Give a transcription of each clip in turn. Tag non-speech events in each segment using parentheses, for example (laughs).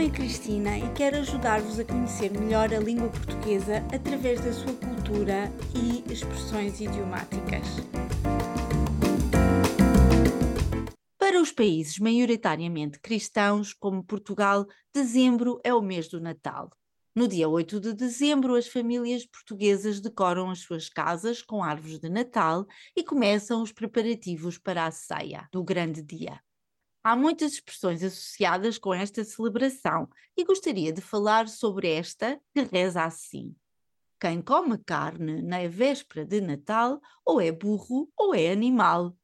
nome é Cristina e quero ajudar-vos a conhecer melhor a língua portuguesa através da sua cultura e expressões idiomáticas. Para os países maioritariamente cristãos, como Portugal, dezembro é o mês do Natal. No dia 8 de dezembro, as famílias portuguesas decoram as suas casas com árvores de Natal e começam os preparativos para a ceia do grande dia. Há muitas expressões associadas com esta celebração e gostaria de falar sobre esta que reza assim: Quem come carne na véspera de Natal ou é burro ou é animal,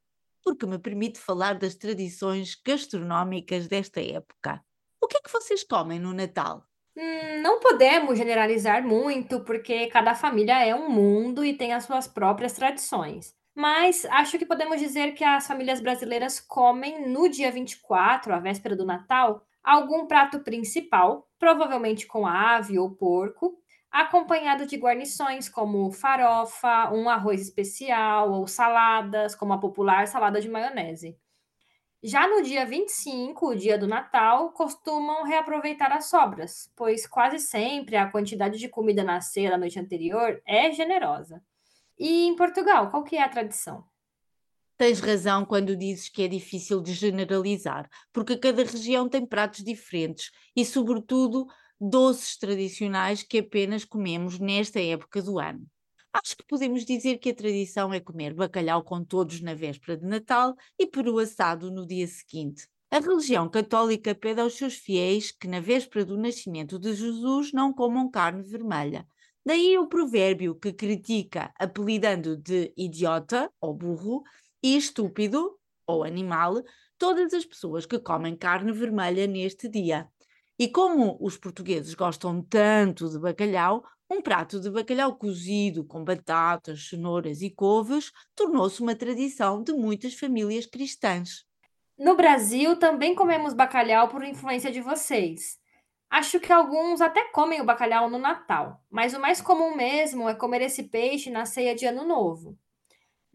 porque me permite falar das tradições gastronómicas desta época. O que é que vocês comem no Natal? Hum, não podemos generalizar muito, porque cada família é um mundo e tem as suas próprias tradições. Mas acho que podemos dizer que as famílias brasileiras comem no dia 24, a véspera do Natal, algum prato principal, provavelmente com ave ou porco, acompanhado de guarnições como farofa, um arroz especial ou saladas, como a popular salada de maionese. Já no dia 25, o dia do Natal, costumam reaproveitar as sobras, pois quase sempre a quantidade de comida na ceia da noite anterior é generosa. E em Portugal, qual que é a tradição? Tens razão quando dizes que é difícil de generalizar, porque cada região tem pratos diferentes e, sobretudo, doces tradicionais que apenas comemos nesta época do ano. Acho que podemos dizer que a tradição é comer bacalhau com todos na véspera de Natal e peru assado no dia seguinte. A religião católica pede aos seus fiéis que na véspera do nascimento de Jesus não comam carne vermelha. Daí o provérbio que critica, apelidando de idiota ou burro e estúpido ou animal todas as pessoas que comem carne vermelha neste dia. E como os portugueses gostam tanto de bacalhau, um prato de bacalhau cozido com batatas, cenouras e couves tornou-se uma tradição de muitas famílias cristãs. No Brasil também comemos bacalhau por influência de vocês. Acho que alguns até comem o bacalhau no Natal, mas o mais comum mesmo é comer esse peixe na ceia de Ano Novo.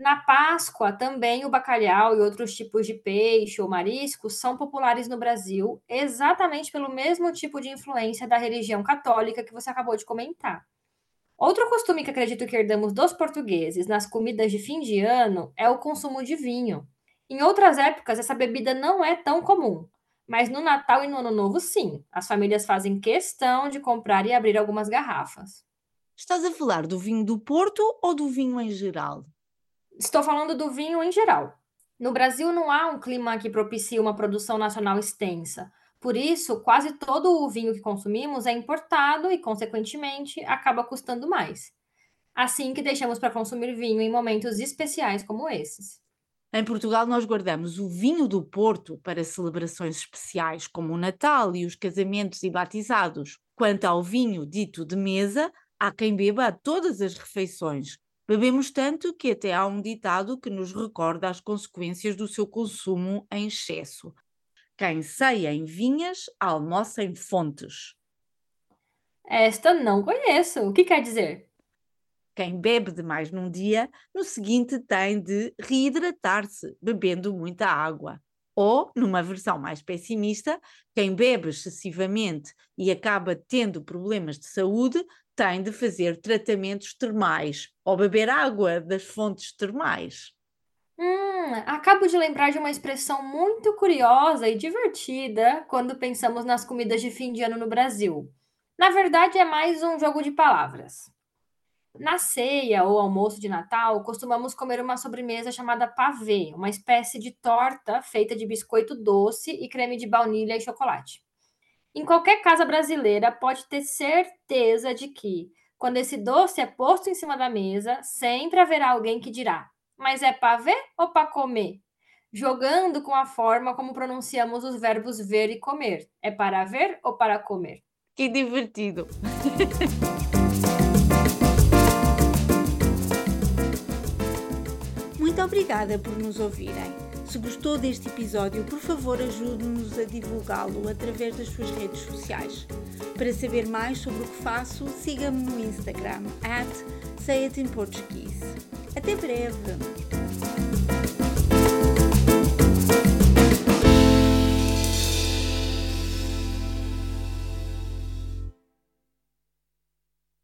Na Páscoa, também o bacalhau e outros tipos de peixe ou mariscos são populares no Brasil, exatamente pelo mesmo tipo de influência da religião católica que você acabou de comentar. Outro costume que acredito que herdamos dos portugueses nas comidas de fim de ano é o consumo de vinho. Em outras épocas, essa bebida não é tão comum, mas no Natal e no Ano Novo, sim. As famílias fazem questão de comprar e abrir algumas garrafas. Estás a falar do vinho do Porto ou do vinho em geral? Estou falando do vinho em geral. No Brasil não há um clima que propicie uma produção nacional extensa. Por isso, quase todo o vinho que consumimos é importado e, consequentemente, acaba custando mais. Assim que deixamos para consumir vinho em momentos especiais como esses. Em Portugal, nós guardamos o vinho do Porto para celebrações especiais, como o Natal e os casamentos e batizados. Quanto ao vinho dito de mesa, há quem beba a todas as refeições, Bebemos tanto que até há um ditado que nos recorda as consequências do seu consumo em excesso. Quem ceia em vinhas, almoça em fontes. Esta não conheço. O que quer dizer? Quem bebe demais num dia, no seguinte tem de reidratar-se, bebendo muita água. Ou, numa versão mais pessimista, quem bebe excessivamente e acaba tendo problemas de saúde tem de fazer tratamentos termais ou beber água das fontes termais. Hum, acabo de lembrar de uma expressão muito curiosa e divertida quando pensamos nas comidas de fim de ano no Brasil. Na verdade, é mais um jogo de palavras. Na ceia ou almoço de Natal, costumamos comer uma sobremesa chamada pavê, uma espécie de torta feita de biscoito doce e creme de baunilha e chocolate. Em qualquer casa brasileira, pode ter certeza de que, quando esse doce é posto em cima da mesa, sempre haverá alguém que dirá: Mas é ver ou para comer? Jogando com a forma como pronunciamos os verbos ver e comer. É para ver ou para comer? Que divertido! (laughs) obrigada por nos ouvirem. Se gostou deste episódio, por favor ajude-nos a divulgá-lo através das suas redes sociais. Para saber mais sobre o que faço, siga-me no Instagram, at Say. Até breve!